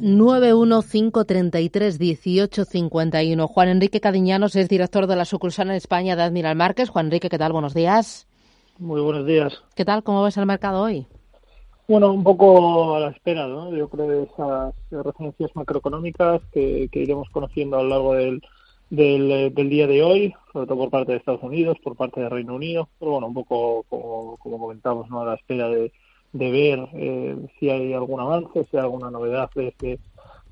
915331851. Juan Enrique Cadiñanos es director de la sucursal en España de Admiral Márquez. Juan Enrique, ¿qué tal? Buenos días. Muy buenos días. ¿Qué tal? ¿Cómo ves el mercado hoy? Bueno, un poco a la espera, ¿no? Yo creo de esas referencias macroeconómicas que, iremos conociendo a lo largo del, del, día de hoy, sobre todo por parte de Estados Unidos, por parte del Reino Unido, pero bueno, un poco como, como comentamos, ¿no? A la espera de, de ver eh, si hay algún avance, si hay alguna novedad desde,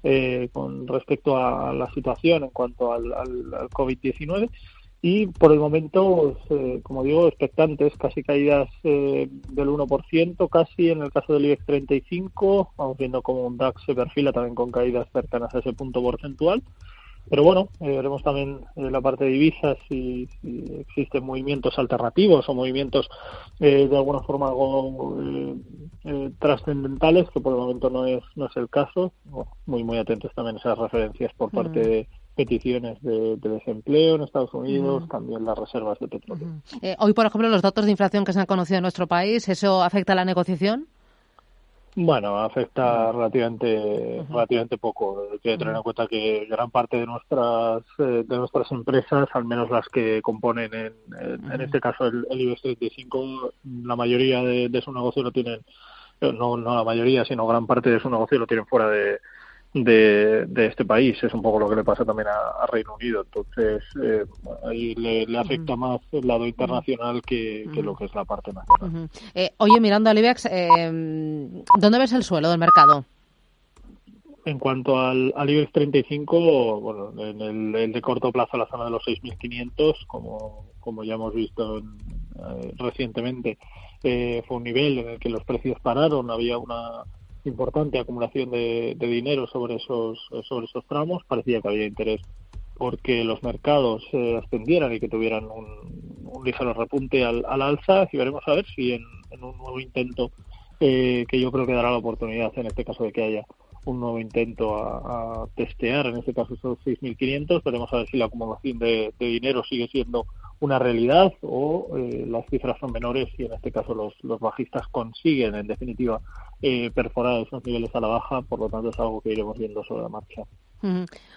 eh, con respecto a la situación en cuanto al, al, COVID-19 y por el momento, eh, como digo, expectantes, casi caídas del 1%, casi en el caso del IBEX 35, vamos viendo como un DAX se perfila también con caídas cercanas a ese punto porcentual pero bueno, eh, veremos también en la parte de divisas si, existen movimientos alternativos o movimientos eh, de alguna forma algo eh, trascendentales, que por el momento no es, no es el caso. muy, muy atentos también a esas referencias por parte de peticiones de, desempleo en Estados Unidos, también las reservas de petróleo. hoy, por ejemplo, los datos de inflación que se han conocido en nuestro país, ¿eso afecta a la negociación? Bueno, afecta relativamente relativamente poco. Hay que tener en cuenta que gran parte de nuestras eh, de nuestras empresas, al menos las que componen en, en, este caso el, el, IBEX 35, la mayoría de, de su negocio lo tienen, no, no la mayoría, sino gran parte de su negocio lo tienen fuera de, de, de, este país. Es un poco lo que le pasa también a, Reino Unido. Entonces, eh, ahí le, afecta más el lado internacional que, lo que es la parte nacional. eh, oye, mirando al IBEX, eh, ¿dónde ves el suelo del mercado? En cuanto al, al IBEX 35, bueno, en el, de corto plazo la zona de los 6.500, como, como ya hemos visto eh, recientemente, eh, fue un nivel en el que los precios pararon, había una importante acumulación de, dinero sobre esos, sobre esos tramos. Parecía que había interés porque los mercados se ascendieran y que tuvieran un, ligero repunte al, alza y veremos a ver si en, un nuevo intento eh, que yo creo que dará la oportunidad en este caso de que haya un nuevo intento a, testear, en este caso esos 6.500, veremos a ver si la acumulación de, dinero sigue siendo una realidad o eh, las cifras son menores y en este caso los, los bajistas consiguen en definitiva eh, perforar esos niveles a la baja, por lo tanto es algo que iremos viendo sobre la marcha.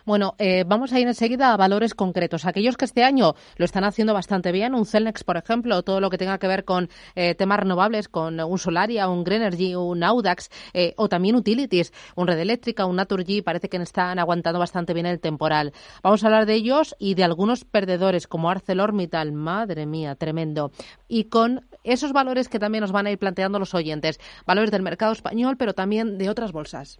Bueno, eh, vamos a ir enseguida a valores concretos. Aquellos que este año lo están haciendo bastante bien, un Celnex, por ejemplo, todo lo que tenga que ver con eh, temas renovables, con un Solaria, un Greenergy, un Audax, eh, o también utilities, un Red Eléctrica, un Naturgy, parece que están aguantando bastante bien el temporal. Vamos a hablar de ellos y de algunos perdedores como ArcelorMittal, madre mía, tremendo. Y con esos valores que también nos van a ir planteando los oyentes, valores del mercado español, pero también de otras bolsas.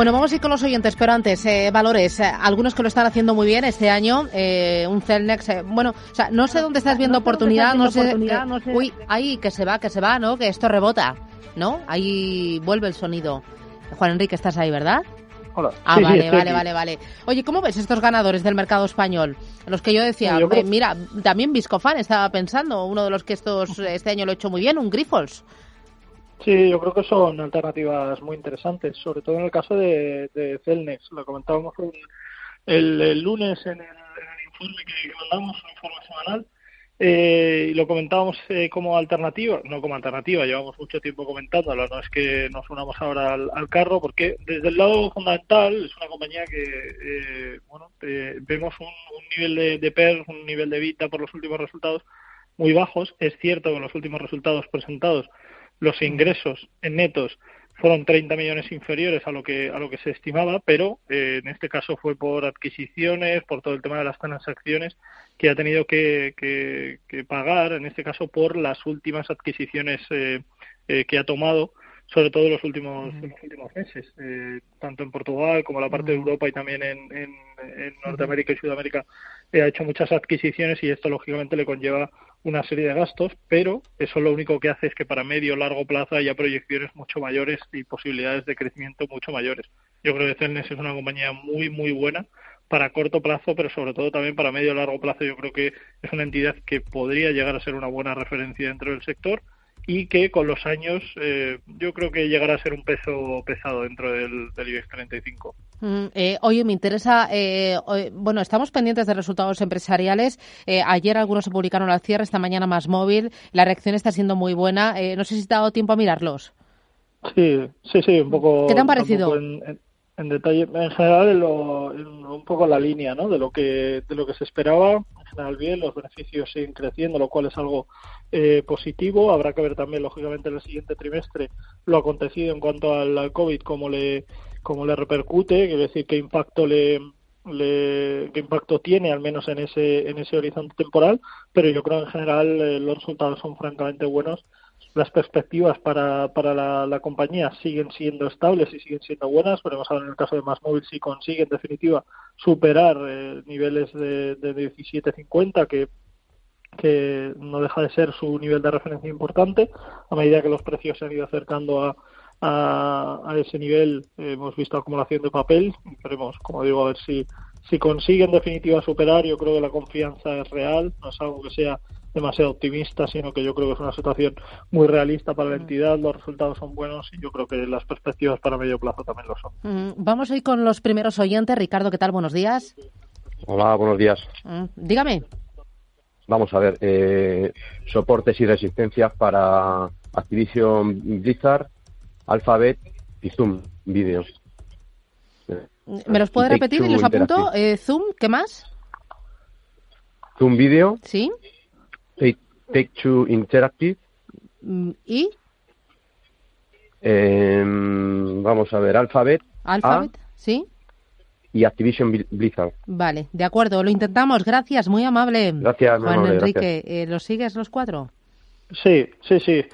Bueno, vamos a ir con los oyentes, pero antes, eh, valores. Eh, algunos que lo están haciendo muy bien este año. Eh, un Celnex, bueno, o sea, no sé dónde estás viendo oportunidad, no sé, Uy, ahí, que se va, que se va, ¿no? Que esto rebota, ¿no? Ahí vuelve el sonido. Juan Enrique, estás ahí, ¿verdad? Hola. Ah, vale, vale, vale, vale. Oye, ¿cómo ves estos ganadores del mercado español? Los que yo decía, mira, también Viscofan estaba pensando, uno de los que estos este año lo ha hecho muy bien, un Grifols. Sí, yo creo que son alternativas muy interesantes, sobre todo en el caso de, de Celnex. Lo comentábamos el, lunes en el, informe que mandamos, un informe semanal, eh, y lo comentábamos eh, como alternativa, no como alternativa, llevamos mucho tiempo comentándolo, no es que nos unamos ahora al, carro, porque desde el lado fundamental es una compañía que, eh, bueno, vemos un, nivel de, de PER, un nivel de VITA por los últimos resultados muy bajos. Es cierto que los últimos resultados presentados los ingresos en netos fueron 30 millones inferiores a lo que a lo que se estimaba, pero en este caso fue por adquisiciones, por todo el tema de las transacciones que ha tenido que, pagar, en este caso por las últimas adquisiciones eh, eh, que ha tomado, sobre todo en los últimos, los últimos meses, eh, tanto en Portugal como en la parte de Europa y también en, Norteamérica y Sudamérica, ha hecho muchas adquisiciones y esto lógicamente le conlleva una serie de gastos, pero eso lo único que hace es que para medio o largo plazo haya proyecciones mucho mayores y posibilidades de crecimiento mucho mayores. Yo creo que Celnes es una compañía muy, muy buena para corto plazo, pero sobre todo también para medio y largo plazo. Yo creo que es una entidad que podría llegar a ser una buena referencia dentro del sector y que con los años eh, yo creo que llegará a ser un peso pesado dentro del, IBEX 35. Mm, eh, oye, me interesa, eh, bueno, estamos pendientes de resultados empresariales. ayer algunos se publicaron al cierre, esta mañana más móvil. La reacción está siendo muy buena. no sé si te ha dado tiempo a mirarlos. Sí, sí, sí, un poco. ¿Qué te han parecido? en detalle, en general en lo, un poco la línea ¿no? de lo que de lo que se esperaba. En general bien, los beneficios siguen creciendo, lo cual es algo eh, positivo. Habrá que ver también, lógicamente, en el siguiente trimestre lo acontecido en cuanto al COVID, cómo le cómo le repercute, decir qué impacto le, le, qué impacto tiene al menos en ese en ese horizonte temporal. Pero yo creo en general eh, los resultados son francamente buenos las perspectivas para, para la, compañía siguen siendo estables y siguen siendo buenas. Veremos ahora en el caso de Más Móvil si consigue en definitiva superar eh, niveles de, de 17.50 que que no deja de ser su nivel de referencia importante a medida que los precios se han ido acercando a, a, ese nivel hemos visto acumulación de papel veremos como digo a ver si si consigue en definitiva superar yo creo que la confianza es real no es algo que sea demasiado optimista, sino que yo creo que es una situación muy realista para la mm. entidad, los resultados son buenos y yo creo que las perspectivas para medio plazo también lo son. Mm, vamos hoy con los primeros oyentes. Ricardo, ¿qué tal? Buenos días. Hola, buenos días. Mm, dígame. Vamos a ver, eh, soportes y resistencias para Activision Blizzard, Alphabet y Zoom Video. ¿Me los puede repetir y los apunto? Eh, Zoom, ¿qué más? Zoom Video. Sí. Take, Two Interactive. Mm, ¿Y? Em, vamos a ver, Alphabet. Alphabet, sí. Y Activision Blizzard. Vale, de acuerdo, lo intentamos. Gracias, muy amable. Gracias, Juan Enrique. Eh, ¿Los sigues los cuatro? Sí, sí, sí.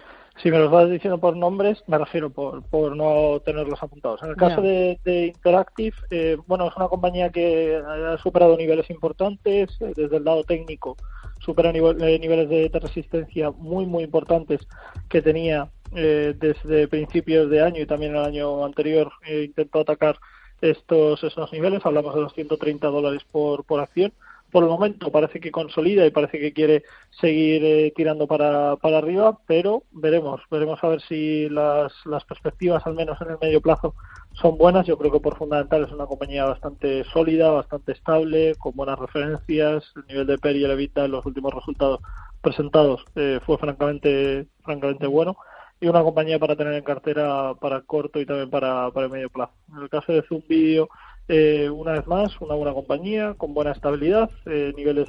Si me los vas diciendo por nombres, me refiero por, por no tenerlos apuntados. En el caso de, Interactive, eh, bueno, es una compañía que ha superado niveles importantes eh, desde el lado técnico supera eh, niveles de, resistencia muy, muy importantes que tenía eh, desde principios de año y también el año anterior intentó atacar estos esos niveles. Hablamos de los 130 dólares por, por acción. Por el momento parece que consolida y parece que quiere seguir tirando para, para arriba, pero veremos, veremos a ver si las, las perspectivas, al menos en el medio plazo, son buenas. Yo creo que por fundamental es una compañía bastante sólida, bastante estable, con buenas referencias. El nivel de PER y el EBITDA en los últimos resultados presentados eh, fue francamente, francamente bueno. Y una compañía para tener en cartera para corto y también para, para medio plazo. En el caso de Zoom Video, eh, una vez más, una buena compañía con buena estabilidad, eh, niveles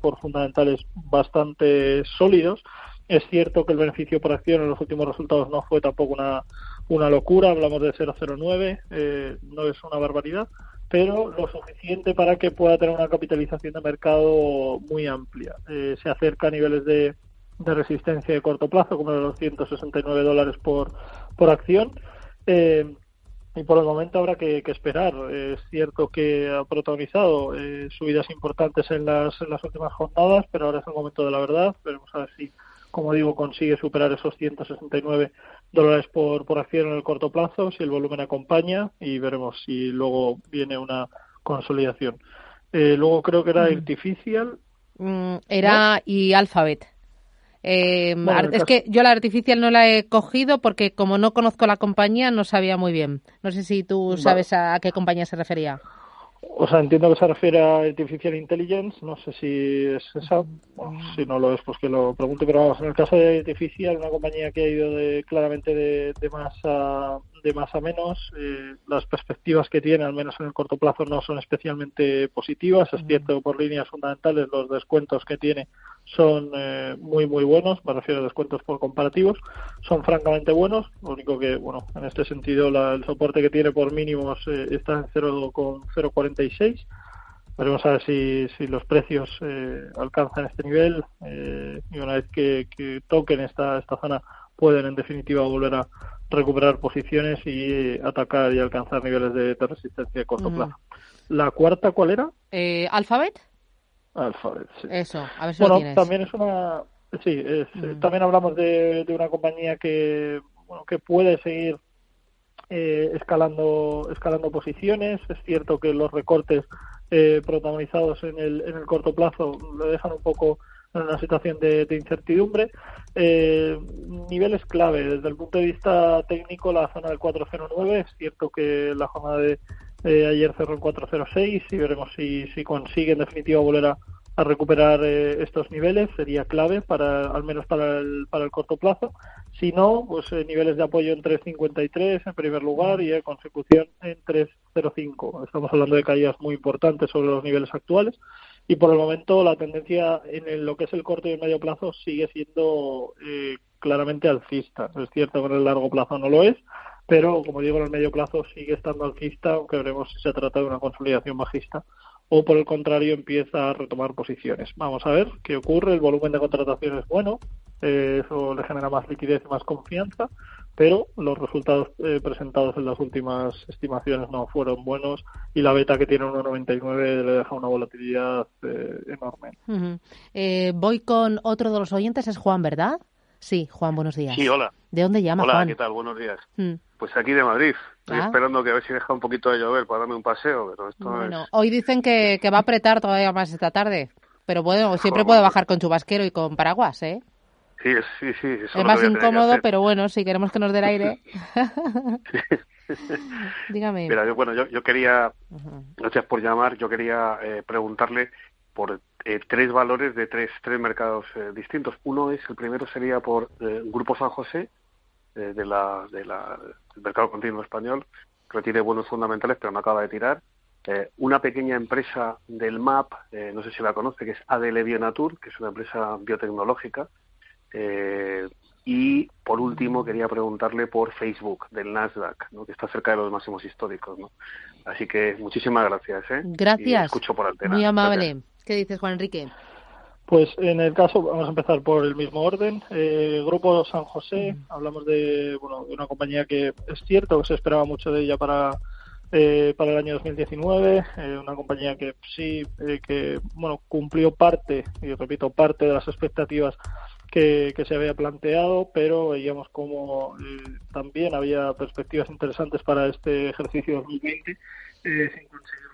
por fundamentales bastante sólidos. Es cierto que el beneficio por acción en los últimos resultados no fue tampoco una, una locura, hablamos de 0,09, eh, no es una barbaridad, pero lo suficiente para que pueda tener una capitalización de mercado muy amplia. Eh, se acerca a niveles de, de, resistencia de corto plazo, como de los 169 dólares por, por acción. Eh, y por el momento habrá que, esperar. Es cierto que ha protagonizado subidas importantes en las, en las últimas jornadas, pero ahora es el momento de la verdad. Veremos a ver si, como digo, consigue superar esos 169 dólares por, por acción en el corto plazo, si el volumen acompaña y veremos si luego viene una consolidación. Eh, luego creo que era mm. Artificial. Mm, era y Alphabet. Eh, es que yo la Artificial no la he cogido porque como no conozco la compañía no sabía muy bien. No sé si tú sabes a, qué compañía se refería. O sea, entiendo que se refiere a Artificial Intelligence, no sé si es esa, si no lo es, pues que lo pregunte, pero vamos, en el caso de Artificial, una compañía que ha ido de, claramente de, de más a, de más a menos, eh, las perspectivas que tiene, al menos en el corto plazo, no son especialmente positivas, es cierto que por líneas fundamentales los descuentos que tiene son eh, muy muy buenos, me refiero a descuentos por comparativos, son francamente buenos, lo único que, bueno, en este sentido la, el soporte que tiene por mínimos eh, está en 0,046, veremos a ver si, si los precios eh, alcanzan este nivel eh, y una vez que, que toquen esta, esta zona pueden en definitiva volver a recuperar posiciones y atacar y alcanzar niveles de, de resistencia a corto plazo. ¿La cuarta cuál era? Eh, ¿Alphabet? Alphabet, sí. Eso, a ver si bueno, lo tienes. también es una sí, es, Mm. también hablamos de, de una compañía que bueno, que puede seguir eh, escalando escalando posiciones. Es cierto que los recortes eh, protagonizados en el en el corto plazo lo dejan un poco en una situación de, de incertidumbre. Eh, niveles clave desde el punto de vista técnico la zona del 409 es cierto que la jornada de eh, ayer cerró en 406 y veremos si, si consigue en definitiva volver a, recuperar eh, estos niveles. Sería clave para al menos para el, para el corto plazo. Si no pues eh, niveles de apoyo en 353 en primer lugar y en consecución en 305 estamos hablando de caídas muy importantes sobre los niveles actuales y por el momento la tendencia en lo que es el corto y el medio plazo sigue siendo eh, claramente alcista. Es cierto que en el largo plazo no lo es pero como digo en el medio plazo sigue estando alcista aunque veremos si se trata de una consolidación bajista o por el contrario empieza a retomar posiciones. Vamos a ver qué ocurre. El volumen de contratación es bueno, eh, eso le genera más liquidez y más confianza, pero los resultados eh, presentados en las últimas estimaciones no fueron buenos y la beta que tiene 1,99 le deja una volatilidad eh, enorme. Eh, voy con otro de los oyentes, es Juan, ¿verdad? Sí, Juan, buenos días. Sí, hola. ¿De dónde llama Hola, Juan? ¿qué tal? Buenos días. Mm. Pues aquí de Madrid. Estoy Ah. esperando que a ver si deja un poquito de llover para darme un paseo, pero esto Bueno, es... hoy dicen que, que va a apretar todavía más esta tarde, pero bueno, siempre puede bajar con chubasquero y con paraguas, ¿eh? Sí, sí, sí. eso Es más incómodo, pero bueno, si queremos que nos dé el aire. Dígame. Mira, yo, bueno, yo, yo quería, gracias por llamar, yo quería eh, preguntarle por eh, tres valores de tres, tres mercados eh, distintos. Uno es, el primero sería por eh, Grupo San José, eh, de la, de la, del mercado continuo español, que tiene buenos fundamentales, pero no acaba de tirar. Eh, una pequeña empresa del MAP, no sé si la conoce, que es ADL Bionatur, que es una empresa biotecnológica. Eh, y por último quería preguntarle por Facebook del Nasdaq, ¿no? que está cerca de los máximos históricos. ¿no? Así que muchísimas gracias. ¿eh? Y Gracias. escucho por antena. Muy amable. Gracias. ¿Qué dices, Juan Enrique? Pues en el caso, vamos a empezar por el mismo orden. Eh, Grupo San José, hablamos de, bueno, de una compañía que es cierto que se esperaba mucho de ella para, eh, para el año 2019, eh, una compañía que sí, eh, que bueno, cumplió parte, y repito, parte de las expectativas que, que se había planteado, pero veíamos como eh, también había perspectivas interesantes para este ejercicio 2020, eh, sin conseguir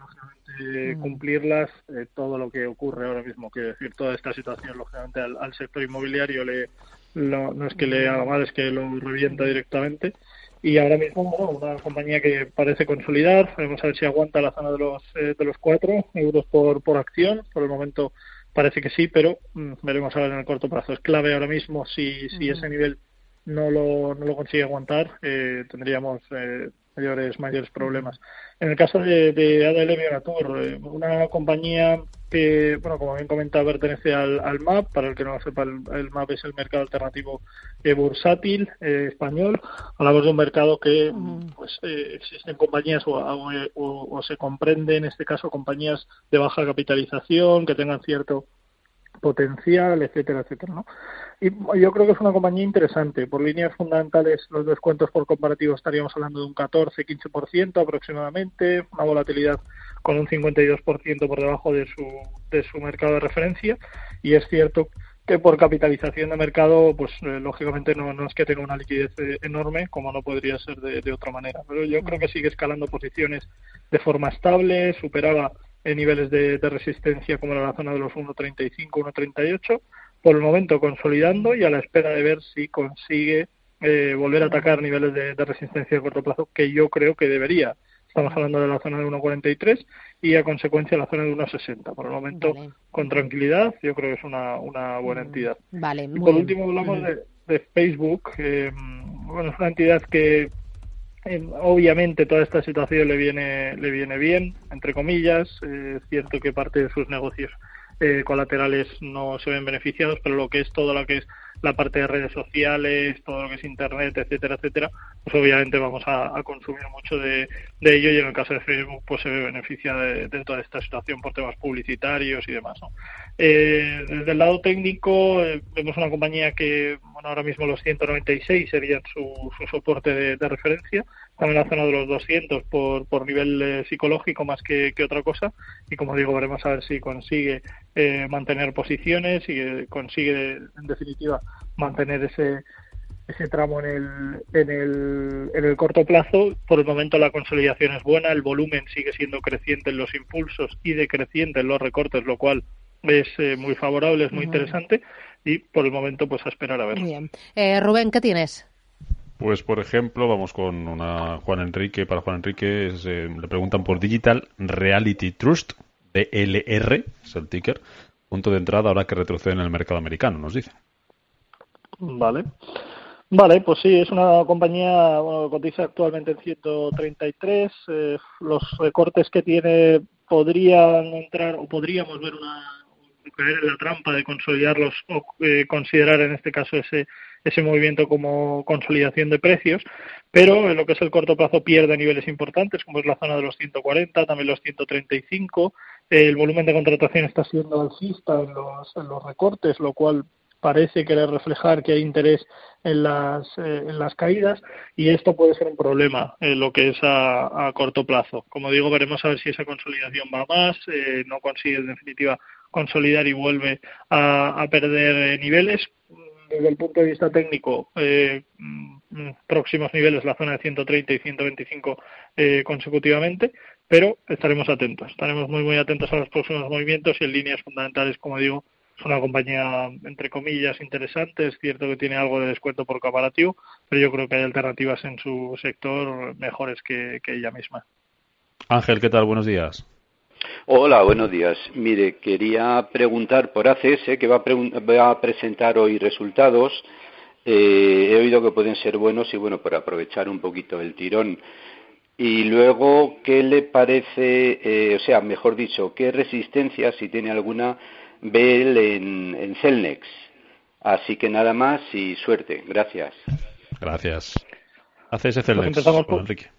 lógicamente Mm. cumplirlas. eh, todo lo que ocurre ahora mismo, quiero decir, toda esta situación, lógicamente, al, al sector inmobiliario le, lo- no es que le haga mal, es que lo revienta directamente. Y ahora mismo, bueno, una compañía que parece consolidar, vamos a ver si aguanta la zona de los eh, de los 4 euros por, por acción. Por el momento parece que sí, pero mm, veremos a ver en el corto plazo. Es clave ahora mismo si, si ese nivel no lo, no lo consigue aguantar, eh, tendríamos eh, mayores mayores problemas. En el caso de, de ADL Bionatur, eh, una compañía que, bueno, como bien comentaba, pertenece al, al MAP, para el que no lo sepa, el, el MAP es el mercado alternativo eh, bursátil eh, español. Hablamos de un mercado que, pues, eh, existen compañías o, o- o- o se comprende, en este caso, compañías de baja capitalización, que tengan cierto potencial, etcétera, etcétera, ¿no? Y yo creo que es una compañía interesante. Por líneas fundamentales, los descuentos por comparativo estaríamos hablando de un 14-15% aproximadamente, una volatilidad con un 52% por debajo de su, de su mercado de referencia. Y es cierto que por capitalización de mercado, pues eh, lógicamente no, no es que tenga una liquidez eh, enorme, como no podría ser de, de otra manera. Pero yo creo que sigue escalando posiciones de forma estable, superaba en niveles de, de resistencia como era la zona de los 1.35, 1.38, por el momento consolidando y a la espera de ver si consigue eh, volver a atacar niveles de, de resistencia a corto plazo, que yo creo que debería Estamos hablando de la zona de 1,43 y a consecuencia la zona de 1,60. Por el momento, con tranquilidad, yo creo que es una, una buena mm, entidad. Vale, y por último, hablamos de, de, Facebook. Eh, bueno, es una entidad que obviamente toda esta situación le viene, le viene bien, entre comillas. Eh, es cierto que parte de sus negocios eh, colaterales no se ven beneficiados, pero lo que es todo lo que es la parte de redes sociales, todo lo que es Internet, etcétera, etcétera, pues obviamente vamos a, consumir mucho de, ello y en el caso de Facebook pues se beneficia de, toda esta situación por temas publicitarios y demás. Eh, desde el lado técnico eh, vemos una compañía que bueno ahora mismo los 196 serían su, soporte de, referencia, en la zona de los 200 por, por nivel eh, psicológico más que, que, otra cosa y como digo veremos a ver si consigue mantener posiciones y consigue en definitiva mantener ese ese tramo en el, en el, en el corto plazo. Por el momento la consolidación es buena, el volumen sigue siendo creciente en los impulsos y decreciente en los recortes, lo cual es eh, muy favorable, es muy interesante y por el momento pues a esperar a ver. bien. Eh, Rubén, ¿qué tienes? Pues por ejemplo, vamos con una Juan Enrique. Para Juan Enrique eh, le preguntan por Digital Reality Trust, DLR, es el ticker. Punto de entrada ahora que retrocede en el mercado americano, nos dice. Vale. Vale, pues sí, es una compañía bueno, cotiza actualmente en 133. Eh, los recortes que tiene podrían entrar o podríamos ver una caer en la trampa de consolidarlos o eh, considerar en este caso ese ese movimiento como consolidación de precios, pero en lo que es el corto plazo pierde niveles importantes, como es la zona de los 140, también los 135. El volumen de contratación está siendo alcista en los, en los recortes, lo cual parece querer reflejar que hay interés en las, eh, en las caídas y esto puede ser un problema en lo que es a, corto plazo. Como digo, veremos a ver si esa consolidación va más, eh, no consigue en definitiva consolidar y vuelve a, perder eh, niveles. Desde el punto de vista técnico, mm, próximos niveles la zona de 130 y 125 consecutivamente, pero estaremos atentos, estaremos muy muy atentos a los próximos movimientos y en líneas fundamentales, como digo, es una compañía, entre comillas, interesante. Es cierto que tiene algo de descuento por comparativo, pero yo creo que hay alternativas en su sector mejores que, ella misma. Ángel, ¿qué tal? Buenos días. Hola, buenos días. Mire, quería preguntar por ACS, que va a, presentar hoy resultados. Eh, he oído que pueden ser buenos y, bueno, por aprovechar un poquito el tirón. Y luego, ¿qué le parece, eh, o sea, mejor dicho, qué resistencia, si tiene alguna, ve en, en Celnex. Así que nada más y suerte. Gracias. Gracias. Haces Celnex. Pues empezamos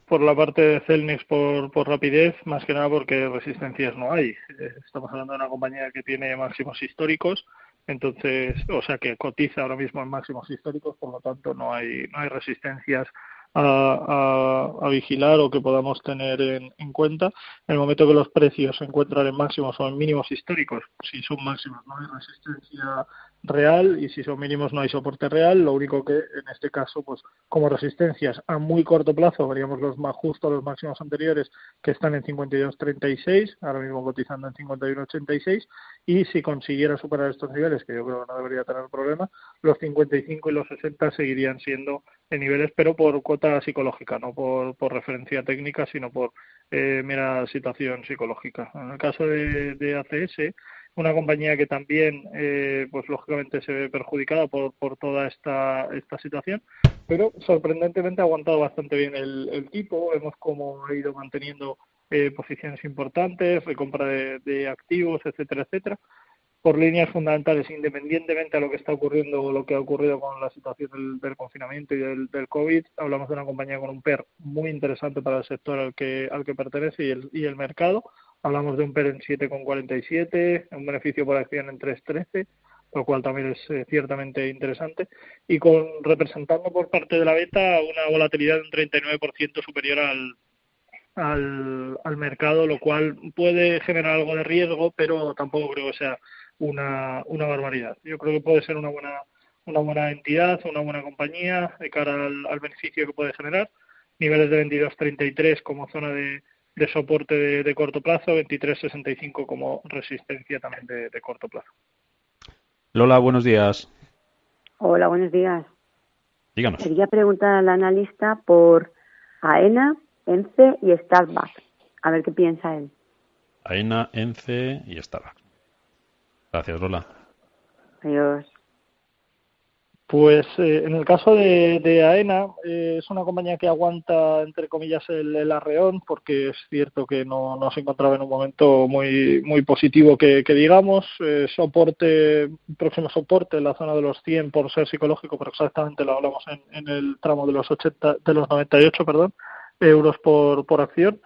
por, la parte de Celnex por, por rapidez, más que nada porque resistencias no hay. Eh, estamos hablando de una compañía que tiene máximos históricos, entonces, o sea, que cotiza ahora mismo en máximos históricos, por lo tanto no hay, no hay resistencias a, vigilar o que podamos tener en, en, cuenta. En el momento que los precios se encuentran en máximos o en mínimos históricos, si son máximos no hay resistencia real y si son mínimos no hay soporte real. Lo único que en este caso, pues como resistencias a muy corto plazo, veríamos los más justos, los máximos anteriores que están en 52.36, ahora mismo cotizando en 51.86 y si consiguiera superar estos niveles, que yo creo que no debería tener problema, los 55 y los 60 seguirían siendo en niveles, pero por cuota psicológica, no por, por referencia técnica, sino por eh, mera situación psicológica. En el caso de, de ACS, una compañía que también, eh, pues lógicamente se ve perjudicada por, por toda esta, esta situación, pero sorprendentemente ha aguantado bastante bien el, tipo. Vemos cómo ha ido manteniendo eh, posiciones importantes, recompra de, de activos, etcétera, etcétera por líneas fundamentales, independientemente a lo que está ocurriendo o lo que ha ocurrido con la situación del, confinamiento y del, del, COVID, hablamos de una compañía con un PER muy interesante para el sector al que, al que pertenece y el, y el mercado. Hablamos de un PER en 7,47, un beneficio por acción en 3,13, lo cual también es eh, ciertamente interesante. Y con representando por parte de la beta una volatilidad de un 39% superior al, al, al mercado, lo cual puede generar algo de riesgo, pero tampoco creo que sea una, una barbaridad. Yo creo que puede ser una buena, una buena entidad, una buena compañía de cara al, beneficio que puede generar. Niveles de 22.33 como zona de, de soporte de, corto plazo, 23.65 como resistencia también de, de corto plazo. Lola, buenos días. Hola, buenos días. Díganos. Quería preguntar al analista por AENA, ENCE y Starbucks. A ver qué piensa él. AENA, ENCE y Starbucks. Gracias, Lola. Adiós. Pues eh, en el caso de, AENA, eh, es una compañía que aguanta, entre comillas, el, arreón, porque es cierto que no, no, se encontraba en un momento muy muy positivo que, digamos. Eh, soporte, próximo soporte en la zona de los 100 por ser psicológico, pero exactamente lo hablamos en, en el tramo de los 80, de los 98, perdón, euros por, por acción.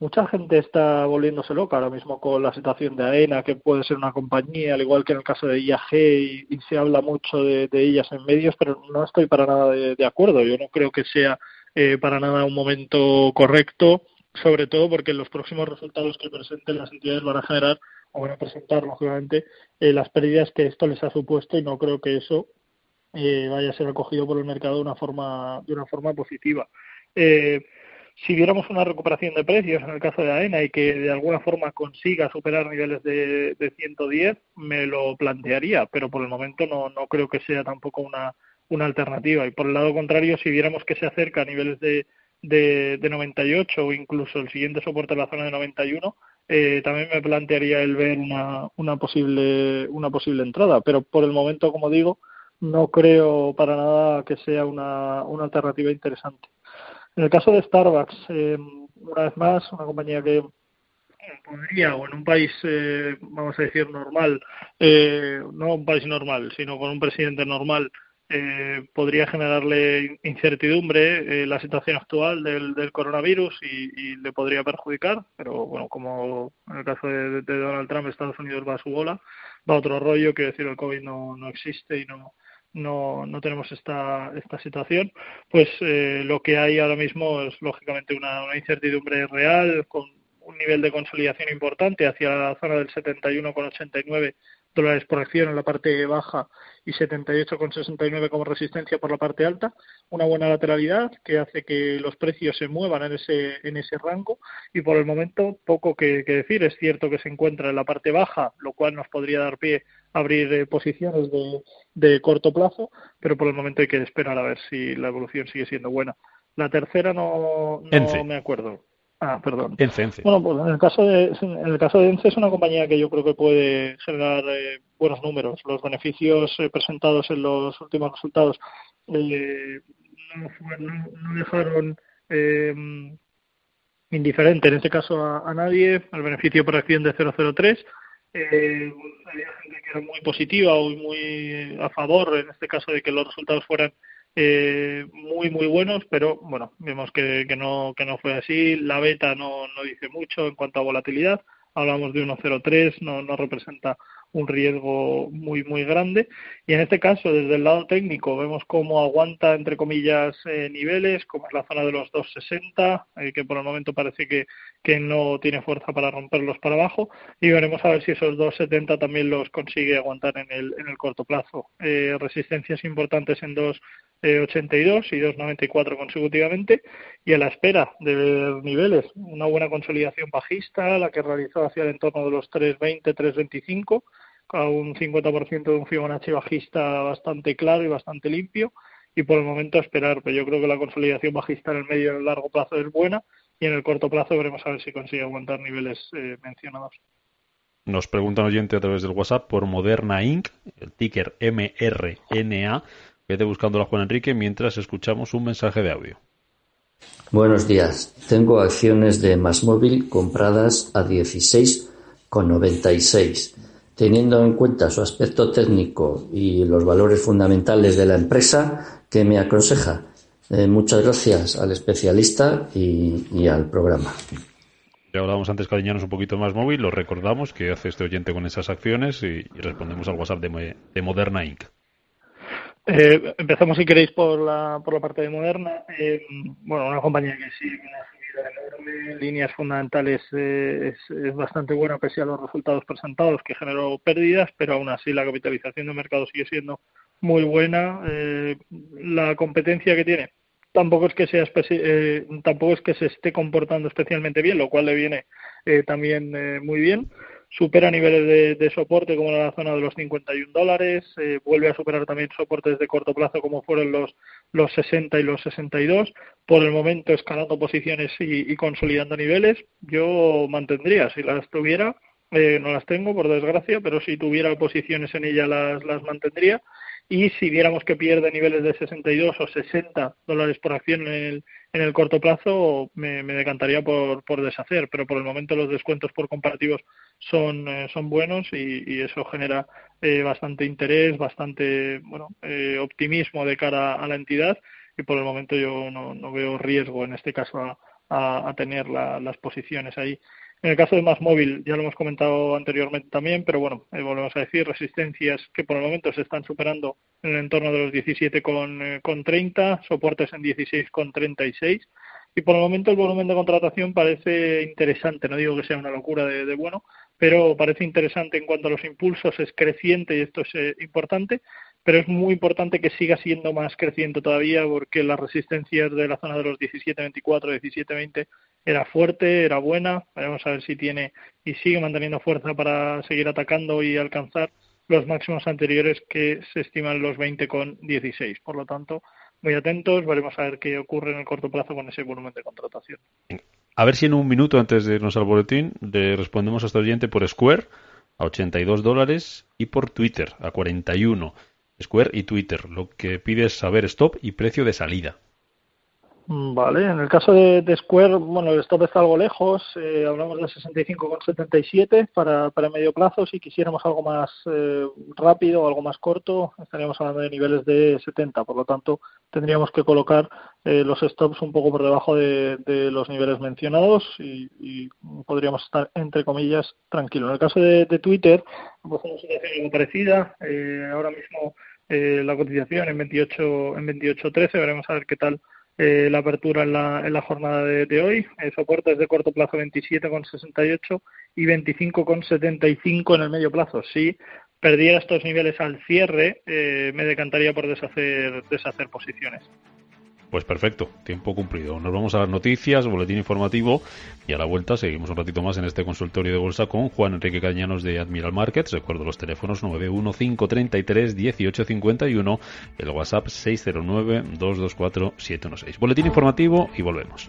Mucha gente está volviéndose loca ahora mismo con la situación de AENA, que puede ser una compañía, al igual que en el caso de IAG, y, se habla mucho de, ellas en medios, pero no estoy para nada de, acuerdo. Yo no creo que sea eh, para nada un momento correcto, sobre todo porque los próximos resultados que presenten las entidades van a generar o van a presentar, lógicamente, eh, las pérdidas que esto les ha supuesto y no creo que eso eh, vaya a ser acogido por el mercado de una forma, de una forma positiva. Eh, si viéramos una recuperación de precios en el caso de AENA y que de alguna forma consiga superar niveles de, de 110, me lo plantearía, pero por el momento no, no creo que sea tampoco una, una alternativa. Y por el lado contrario, si viéramos que se acerca a niveles de, de, de 98 o incluso el siguiente soporte en la zona de 91, eh, también me plantearía el ver una, una, posible, una posible entrada. Pero por el momento, como digo, no creo para nada que sea una, una alternativa interesante. En el caso de Starbucks, eh, una vez más, una compañía que podría, o en un país, eh, vamos a decir, normal, eh, no un país normal, sino con un presidente normal, podría generarle incertidumbre la situación actual del, coronavirus y, le podría perjudicar, pero bueno, como en el caso de, de, Donald Trump, Estados Unidos va a su bola, va a otro rollo, que decir, el COVID no, no existe y no, no, no tenemos esta, esta situación, pues eh, lo que hay ahora mismo es lógicamente una, una, incertidumbre real con un nivel de consolidación importante hacia la zona del 71,89 dólares por acción en la parte baja y 78,69 como resistencia por la parte alta, una buena lateralidad que hace que los precios se muevan en ese, en ese rango y por el momento poco que, decir. Es cierto que se encuentra en la parte baja, lo cual nos podría dar pie a abrir eh, posiciones de, de corto plazo, pero por el momento hay que esperar a ver si la evolución sigue siendo buena. La tercera no, no me acuerdo. Ah, perdón. Bueno, pues en el caso de en el caso de ENCE es una compañía que yo creo que puede generar eh, buenos números. Los beneficios eh, presentados en los últimos resultados eh, no, dejaron indiferente en este caso a, nadie. El beneficio por acción de 003 eh, había gente que era muy positiva o muy a favor en este caso de que los resultados fueran eh, muy muy buenos, pero bueno, vemos que, que, no, que no fue así. La beta no, no dice mucho en cuanto a volatilidad. Hablamos de 1.03, no, no representa un riesgo muy muy grande y en este caso desde el lado técnico vemos cómo aguanta entre comillas eh, niveles como es la zona de los 260 eh, que por el momento parece que, que no tiene fuerza para romperlos para abajo y veremos a ver si esos 270 también los consigue aguantar en el, en el corto plazo eh, resistencias importantes en 282 y 294 consecutivamente y a la espera de niveles una buena consolidación bajista la que realizó hacia el entorno de los 320 325 a un 50% de un Fibonacci bajista bastante claro y bastante limpio y por el momento esperar, pero yo creo que la consolidación bajista en el medio y en el largo plazo es buena y en el corto plazo veremos a ver si consigue aguantar niveles eh, mencionados. Nos pregunta un oyente a través del WhatsApp por Moderna Inc., el ticker MRNA. Vete buscando a Juan Enrique mientras escuchamos un mensaje de audio. Buenos días. Tengo acciones de Masmóvil compradas a 16,96 teniendo en cuenta su aspecto técnico y los valores fundamentales de la empresa, ¿qué me aconseja? Eh, muchas gracias al especialista y, al programa. Ya hablábamos antes, cariñanos, un poquito más móvil. Lo recordamos que hace este oyente con esas acciones y, respondemos al WhatsApp de, Moderna Inc. Eh, empezamos, si queréis, por la, por la parte de Moderna. Eh, bueno, una compañía que sí, en líneas fundamentales eh, es, bastante buena pese a los resultados presentados que generó pérdidas, pero aún así la capitalización de mercado sigue siendo muy buena. Eh, la competencia que tiene tampoco es que sea eh, tampoco es que se esté comportando especialmente bien, lo cual le viene también muy bien. Supera niveles de, soporte como la zona de los 51 dólares, eh, vuelve a superar también soportes de corto plazo como fueron los, los 60 y los 62. Por el momento escalando posiciones y, consolidando niveles. Yo mantendría, si las tuviera, eh, no las tengo por desgracia, pero si tuviera posiciones en ella las, las mantendría y si viéramos que pierde niveles de 62 o 60 dólares por acción en el, en el corto plazo, me, decantaría por, por, deshacer, pero por el momento los descuentos por comparativos son, eh, son buenos y, eso genera eh, bastante interés, bastante bueno, eh, optimismo de cara a la entidad y por el momento yo no, no veo riesgo en este caso a, a, tener las posiciones ahí. En el caso de más móvil, ya lo hemos comentado anteriormente también, pero bueno, eh, volvemos a decir, resistencias que por el momento se están superando en el entorno de los 17 con, eh, con 30, soportes en 16 con 36 y por el momento el volumen de contratación parece interesante, no digo que sea una locura de, de bueno, pero parece interesante en cuanto a los impulsos, es creciente y esto es eh, importante pero es muy importante que siga siendo más creciente todavía porque las resistencias de la zona de los 17-24, 17-20 era fuerte, era buena. Vamos a ver si tiene y sigue manteniendo fuerza para seguir atacando y alcanzar los máximos anteriores que se estiman los 20 con 16. Por lo tanto, muy atentos, veremos a ver qué ocurre en el corto plazo con ese volumen de contratación. A ver si en un minuto antes de irnos al boletín le respondemos a este oyente por Square a 82 dólares y por Twitter a 41. Square y Twitter. Lo que pide es saber stop y precio de salida. Mm, vale, en el caso de, Square, bueno, el stop está algo lejos, eh, hablamos de 65,77 para, para medio plazo, si quisiéramos algo más eh, rápido algo más corto, estaríamos hablando de niveles de 70, por lo tanto tendríamos que colocar eh, los stops un poco por debajo de, los niveles mencionados y, podríamos estar, entre comillas, tranquilos. En el caso de, Twitter, pues una situación algo parecida, ahora mismo la cotización en 28 en 28.13, veremos a ver qué tal eh, la apertura en la, en la jornada de, hoy. El soporte es de corto plazo 27,68 y 25,75 en el medio plazo. Si perdiera estos niveles al cierre, eh, me decantaría por deshacer, deshacer posiciones. Pues perfecto, tiempo cumplido. Nos vamos a las noticias, boletín informativo y a la vuelta seguimos un ratito más en este consultorio de bolsa con Juan Enrique Cañanos de Admiral Markets. Recuerdo los teléfonos 915331851, el WhatsApp 609224716. Boletín informativo y volvemos.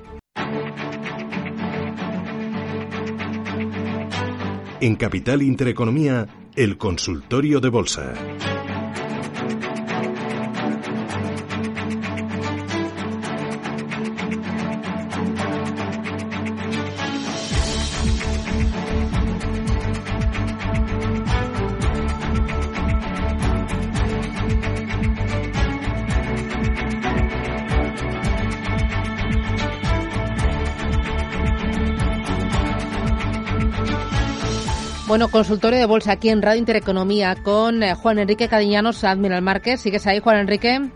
En Capital Intereconomía, el consultorio de bolsa. Bueno, consultorio de bolsa aquí en Radio Intereconomía con eh, Juan Enrique Cadiñanos, Admiral Márquez. ¿Sigues ahí, Juan Enrique?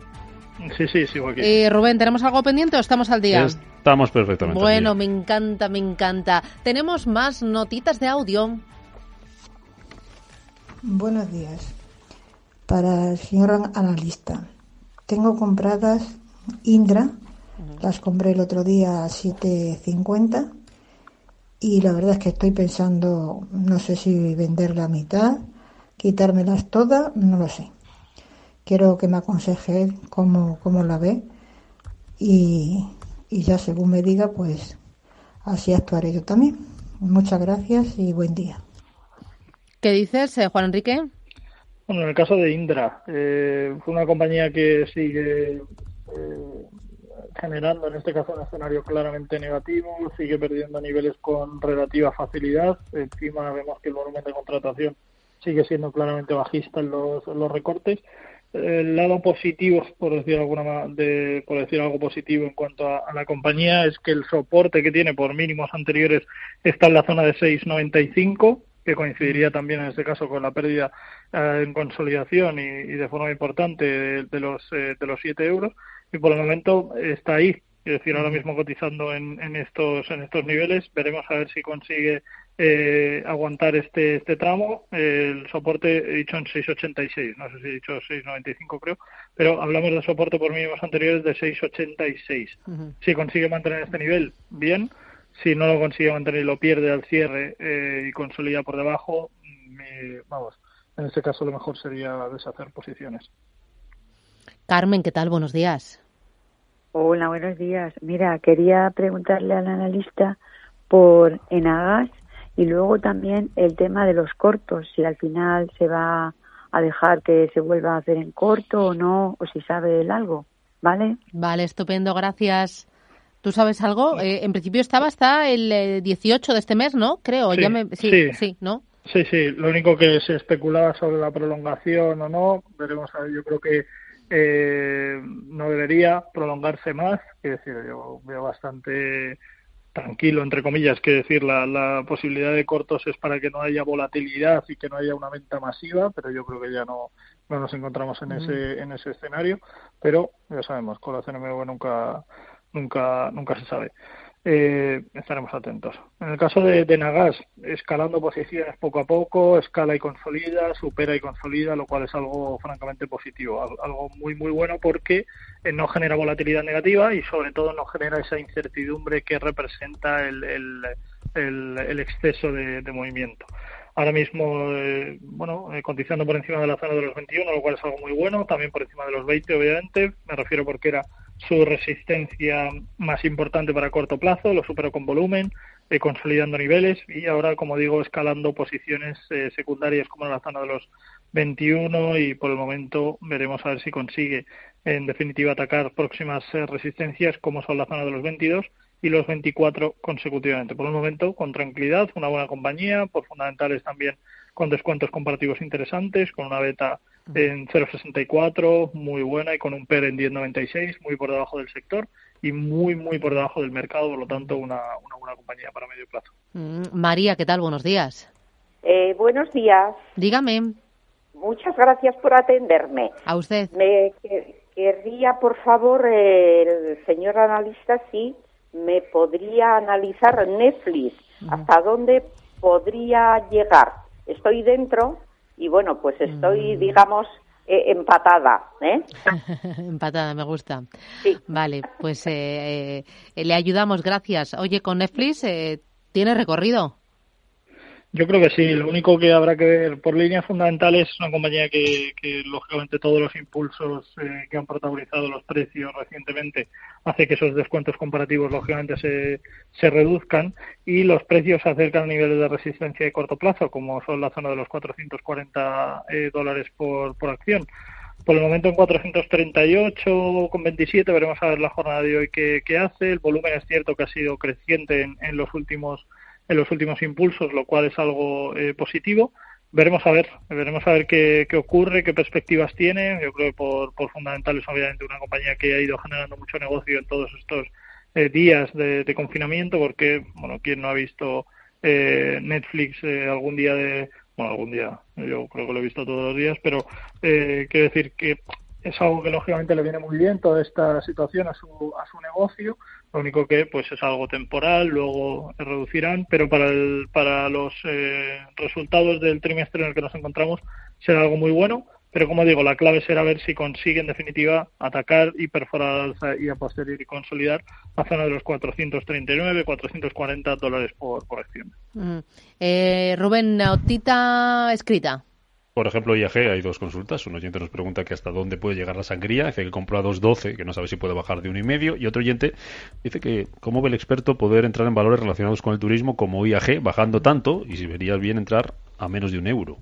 Sí, sí, sigo aquí. Y Rubén, ¿tenemos algo pendiente o estamos al día? Estamos perfectamente. Bueno, me encanta, me encanta. Tenemos más notitas de audio. Buenos días. Para el señor analista, tengo compradas Indra, las compré el otro día a 7.50 y la verdad es que estoy pensando, no sé si vender la mitad, quitármelas todas, no lo sé. Quiero que me aconseje cómo, cómo la ve y, y ya según me diga, pues así actuaré yo también. Muchas gracias y buen día. ¿Qué dices, eh, Juan Enrique? Bueno, en el caso de Indra, eh, fue una compañía que sigue eh, generando en este caso un escenario claramente negativo, sigue perdiendo niveles con relativa facilidad, encima vemos que el volumen de contratación sigue siendo claramente bajista en los, los recortes. El lado positivo, por decir alguna de, por decir algo positivo en cuanto a, la compañía, es que el soporte que tiene por mínimos anteriores está en la zona de 6.95, que coincidiría también en este caso con la pérdida eh, en consolidación y, de forma importante de, los eh, de los 7 euros y por el momento está ahí. Es decir, ahora mismo cotizando en, en estos en estos niveles, veremos a ver si consigue eh, aguantar este este tramo. El soporte he dicho en 6.86, no sé si he dicho 6.95 creo, pero hablamos de soporte por mínimos anteriores de 6.86. Si consigue mantener este nivel, bien. si no lo consigue mantener y lo pierde al cierre eh, y consolida por debajo, vamos, en este caso lo mejor sería deshacer posiciones. Carmen, ¿qué tal? Buenos días. Hola, buenos días. Mira, quería preguntarle al analista por Enagas y luego también el tema de los cortos, si al final se va a dejar que se vuelva a hacer en corto o no, o si sabe él algo, ¿vale? Vale, estupendo, gracias. ¿Tú sabes algo? Eh, en principio estaba hasta el 18 eh, de este mes, ¿no? Creo. Sí, ya me... sí, sí, ¿no? Sí, sí. Lo único que se especulaba sobre la prolongación o no, veremos. A ver, yo creo que eh, no debería prolongarse más. Es decir, yo veo bastante tranquilo, entre comillas, que decir, la, la, posibilidad de cortos es para que no haya volatilidad y que no haya una venta masiva, pero yo creo que ya no, no nos encontramos en ese, en ese escenario, pero ya sabemos, con la CNMV nunca, nunca, nunca se sabe eh, estaremos atentos. En el caso de, de, Nagas, escalando posiciones poco a poco, escala y consolida, supera y consolida, lo cual es algo francamente positivo, algo muy muy bueno porque eh, no genera volatilidad negativa y sobre todo no genera esa incertidumbre que representa el, el, exceso de, de, movimiento. Ahora mismo, eh, bueno, eh, cotizando por encima de la zona de los 21, lo cual es algo muy bueno, también por encima de los 20, obviamente, me refiero porque era su resistencia más importante para corto plazo, lo superó con volumen, eh, consolidando niveles y ahora, como digo, escalando posiciones eh, secundarias como la zona de los 21 y por el momento veremos a ver si consigue en definitiva atacar próximas eh, resistencias como son la zona de los 22 y los 24 consecutivamente. Por el momento, con tranquilidad, una buena compañía, por fundamentales también con descuentos comparativos interesantes, con una beta en 0,64, muy buena, y con un PER en 10,96, muy por debajo del sector y muy, muy por debajo del mercado, por lo tanto, una, una buena compañía para medio plazo. Mm, María, ¿qué tal? Buenos días. Eh, buenos días. Dígame. Muchas gracias por atenderme. A usted. Me querría, por favor, el señor analista, si me podría analizar Netflix, hasta dónde podría llegar. Estoy dentro, y bueno, pues estoy, mm. digamos, eh, empatada. ¿eh? empatada, me gusta. Sí. Vale, pues eh, le ayudamos, gracias. Oye, con Netflix, ¿tiene recorrido? Yo creo que sí. Lo único que habrá que ver por líneas fundamentales es una compañía que, que lógicamente, todos los impulsos eh, que han protagonizado los precios recientemente hace que esos descuentos comparativos, lógicamente, se, se reduzcan y los precios se acercan a niveles de resistencia de corto plazo, como son la zona de los 440 eh, dólares por, acción. Por el momento en 438 con 27 veremos a ver la jornada de hoy qué, qué hace. El volumen es cierto que ha sido creciente en, en los últimos en los últimos impulsos, lo cual es algo eh, positivo. Veremos a ver, veremos a ver qué, qué, ocurre, qué perspectivas tiene. Yo creo que por, por fundamental es obviamente una compañía que ha ido generando mucho negocio en todos estos eh, días de, confinamiento, porque, bueno, quien no ha visto eh, Netflix eh, algún día de, bueno, algún día, yo creo que lo he visto todos los días, pero eh, quiero decir que es algo que lógicamente le viene muy bien toda esta situación a su, a su negocio lo único que pues es algo temporal, luego reducirán, pero para, el, para los eh, resultados del trimestre en el que nos encontramos será algo muy bueno. Pero como digo, la clave será ver si consigue en definitiva atacar y perforar y a posteriori consolidar la zona de los 439, 440 dólares por, acción. Mm. Eh, Rubén, notita escrita. Por ejemplo, IAG hay dos consultas. Un oyente nos pregunta que hasta dónde puede llegar la sangría. Dice que compró a 2.12, que no sabe si puede bajar de uno y medio. Y otro oyente dice que cómo ve el experto poder entrar en valores relacionados con el turismo como IAG bajando tanto y si vería bien entrar a menos de un euro.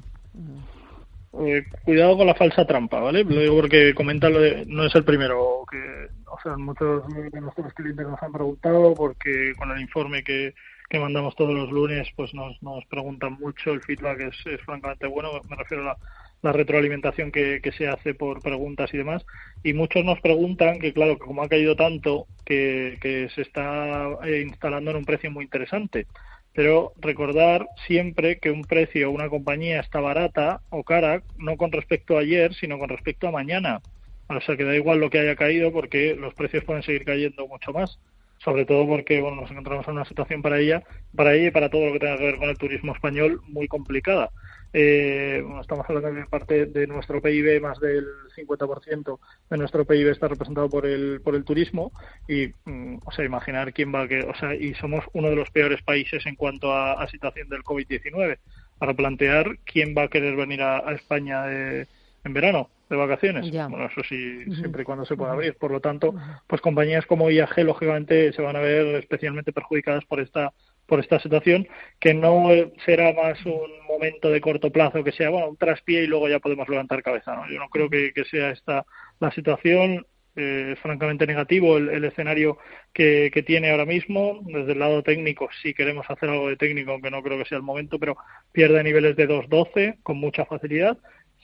Eh, cuidado con la falsa trampa, ¿vale? Lo digo porque comentarlo no es el primero que, o sea, muchos de nuestros clientes nos han preguntado porque con el informe que que mandamos todos los lunes, pues nos, nos preguntan mucho, el feedback es, es francamente bueno, me refiero a la, retroalimentación que, que, se hace por preguntas y demás, y muchos nos preguntan que, claro, como ha caído tanto, que, que se está eh, instalando en un precio muy interesante. Pero recordar siempre que un precio o una compañía está barata o cara, no con respecto a ayer, sino con respecto a mañana. O sea que da igual lo que haya caído porque los precios pueden seguir cayendo mucho más sobre todo porque bueno, nos encontramos en una situación para ella, para ella y para todo lo que tenga que ver con el turismo español muy complicada. Eh, estamos hablando de parte de nuestro PIB, más del 50% de nuestro PIB está representado por el, por el turismo y, mm, o sea, imaginar quién va a que, o sea, y somos uno de los peores países en cuanto a, situación del COVID-19 para plantear quién va a querer venir a, España en verano de vacaciones. Bueno, eso sí, siempre y cuando se pueda abrir. Por lo tanto, pues compañías como IAG, lógicamente, se van a ver especialmente perjudicadas por esta por esta situación, que no será más un momento de corto plazo, que sea bueno, un traspié y luego ya podemos levantar cabeza. ¿no? Yo no creo que, sea esta la situación. Eh, es francamente negativo el, escenario que, que, tiene ahora mismo. Desde el lado técnico, sí queremos hacer algo de técnico, aunque no creo que sea el momento, pero pierde niveles de 2.12 con mucha facilidad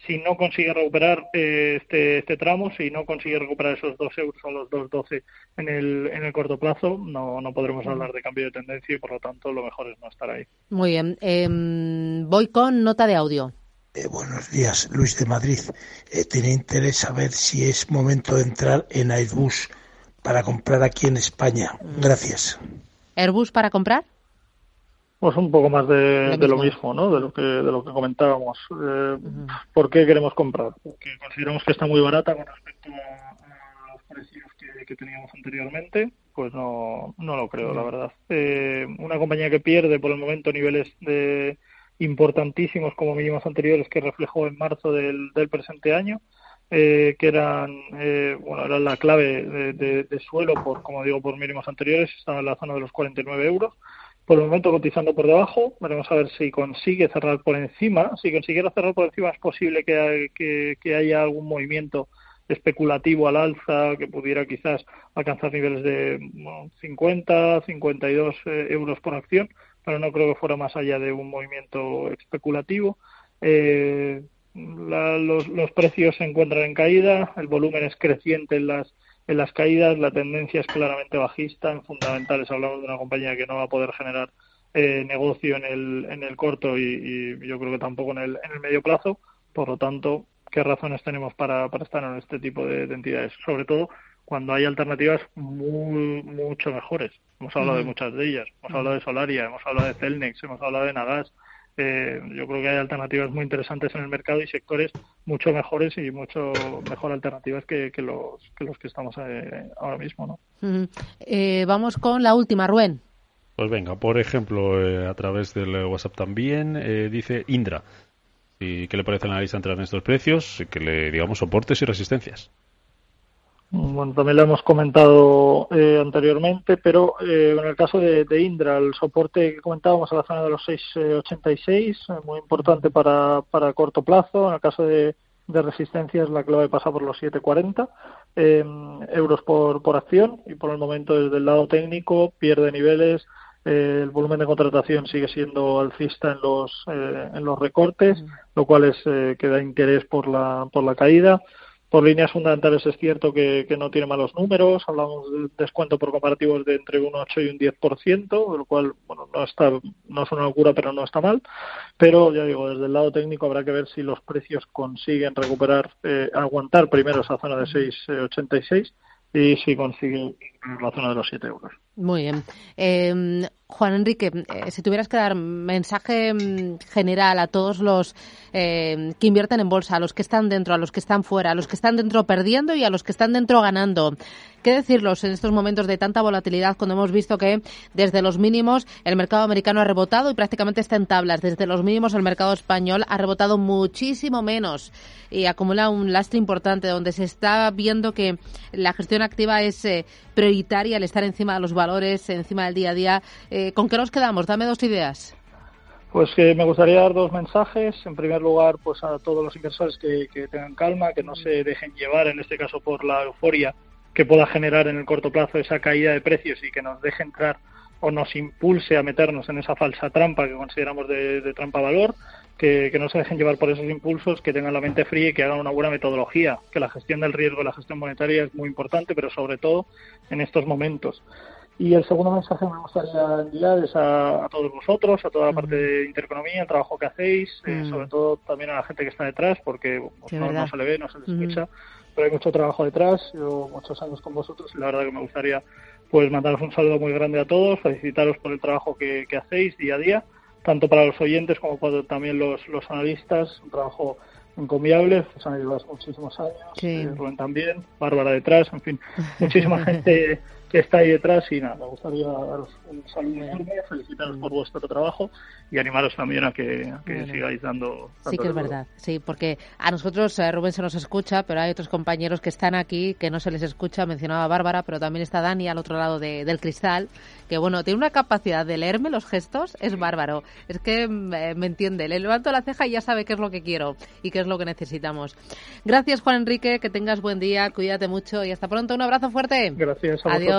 si no consigue recuperar eh, este, este tramo, si no consigue recuperar esos 2 euros o los 2,12 en el, en el corto plazo, no, no podremos hablar de cambio de tendencia y por lo tanto lo mejor es no estar ahí. Muy bien. Em, voy con nota de audio. Eh, buenos días, Luis de Madrid. Eh, tenía interés saber si es momento de entrar en Airbus para comprar aquí en España. Gracias. ¿Airbus para comprar? Pues un poco más de, lo mismo, ¿no? De lo que de lo que comentábamos. Eh, ¿Por qué queremos comprar? Porque consideramos que está muy barata con respecto a, los precios que, teníamos anteriormente. Pues no, no lo creo, la verdad. Eh, una compañía que pierde por el momento niveles de importantísimos como mínimos anteriores que reflejó en marzo del, del presente año. Eh, que eran eh, bueno eran la clave de, de, suelo por como digo por mínimos anteriores estaba en la zona de los 49 euros por el momento cotizando por debajo. Veremos a ver si consigue cerrar por encima. Si consiguiera cerrar por encima es posible que, haya algún movimiento especulativo al alza que pudiera quizás alcanzar niveles de 50, 52 eh, euros por acción, pero no creo que fuera más allá de un movimiento especulativo. Eh, los, los precios se encuentran en caída, el volumen es creciente en las en las caídas la tendencia es claramente bajista. En fundamentales hablamos de una compañía que no va a poder generar eh, negocio en el, en el corto y, yo creo que tampoco en el, en el medio plazo. Por lo tanto, ¿qué razones tenemos para, para estar en este tipo de, entidades? Sobre todo cuando hay alternativas muy, mucho mejores. Hemos hablado de muchas de ellas. Hemos hablado de Solaria, hemos hablado de Celnex, hemos hablado de Nagas. Eh, yo creo que hay alternativas muy interesantes en el mercado y sectores mucho mejores y mucho mejor alternativas que, los, que los que estamos eh, ahora mismo. ¿no? Eh, vamos con la última, Rubén. Pues venga, por ejemplo, a través del WhatsApp también, dice Indra. ¿Y qué le parece la análisis entre estos precios? Que le digamos soportes y resistencias. Bueno, también lo hemos comentado eh, anteriormente, pero eh, en el caso de, Indra, el soporte que comentábamos a la zona de los 6,86, eh, muy importante para, para corto plazo. En el caso de, de resistencias, la clave pasa por los 7,40 euros por, por acción y por el momento desde el lado técnico pierde niveles. el volumen de contratación sigue siendo alcista en los, en los recortes, lo cual es que da interés por la, por la caída. Por líneas fundamentales es cierto que, no tiene malos números, hablamos de descuento por comparativos de entre un 8 y un 10%, lo cual bueno, no, está, no es una locura, pero no está mal. Pero ya digo, desde el lado técnico habrá que ver si los precios consiguen recuperar, eh, aguantar primero esa zona de 6,86 y si consiguen la zona de los 7 euros. Muy bien. Eh, Juan Enrique, eh, si tuvieras que dar mensaje mm, general a todos los eh, que invierten en bolsa, a los que están dentro, a los que están fuera, a los que están dentro perdiendo y a los que están dentro ganando, ¿qué decirlos en estos momentos de tanta volatilidad cuando hemos visto que desde los mínimos el mercado americano ha rebotado y prácticamente está en tablas? Desde los mínimos el mercado español ha rebotado muchísimo menos y acumula un lastre importante donde se está viendo que la gestión activa es eh, prioritaria al estar encima de los valores, encima del día a día eh, ¿Con qué nos quedamos? Dame dos ideas. Pues que me gustaría dar dos mensajes. En primer lugar, pues a todos los inversores que, tengan calma, que no se dejen llevar, en este caso, por la euforia que pueda generar en el corto plazo esa caída de precios y que nos deje entrar o nos impulse a meternos en esa falsa trampa que consideramos de, trampa valor, que, que, no se dejen llevar por esos impulsos, que tengan la mente fría y que hagan una buena metodología, que la gestión del riesgo y la gestión monetaria es muy importante, pero sobre todo en estos momentos. Y el segundo mensaje me gustaría enviar es a, todos vosotros, a toda la parte de Intereconomía, el trabajo que hacéis, eh, sobre todo también a la gente que está detrás, porque no, se le ve, no se le escucha, pero hay mucho trabajo detrás. Yo muchos años con vosotros y la verdad que me gustaría pues mandaros un saludo muy grande a todos, felicitaros por el trabajo que, hacéis día a día tanto para los oyentes como para también los, los analistas, un trabajo encomiable, pues han ayudado muchísimos años, eh, Rubén también, Bárbara detrás, en fin, muchísima gente que está ahí detrás y nada, me gustaría daros un saludo enorme, felicitaros por vuestro trabajo y animaros también a que, sigáis dando. Sí que es verdad, sí, porque a nosotros eh, Rubén se nos escucha, pero hay otros compañeros que están aquí que no se les escucha, mencionaba Bárbara, pero también está Dani al otro lado del cristal, que bueno, tiene una capacidad de leerme los gestos, es bárbaro, es que mm, eh, me entiende, le levanto la ceja y ya sabe qué es lo que quiero y qué es lo que necesitamos. Gracias Juan Enrique, que tengas buen día, cuídate mucho y hasta pronto, un abrazo fuerte. Gracias. A Adiós.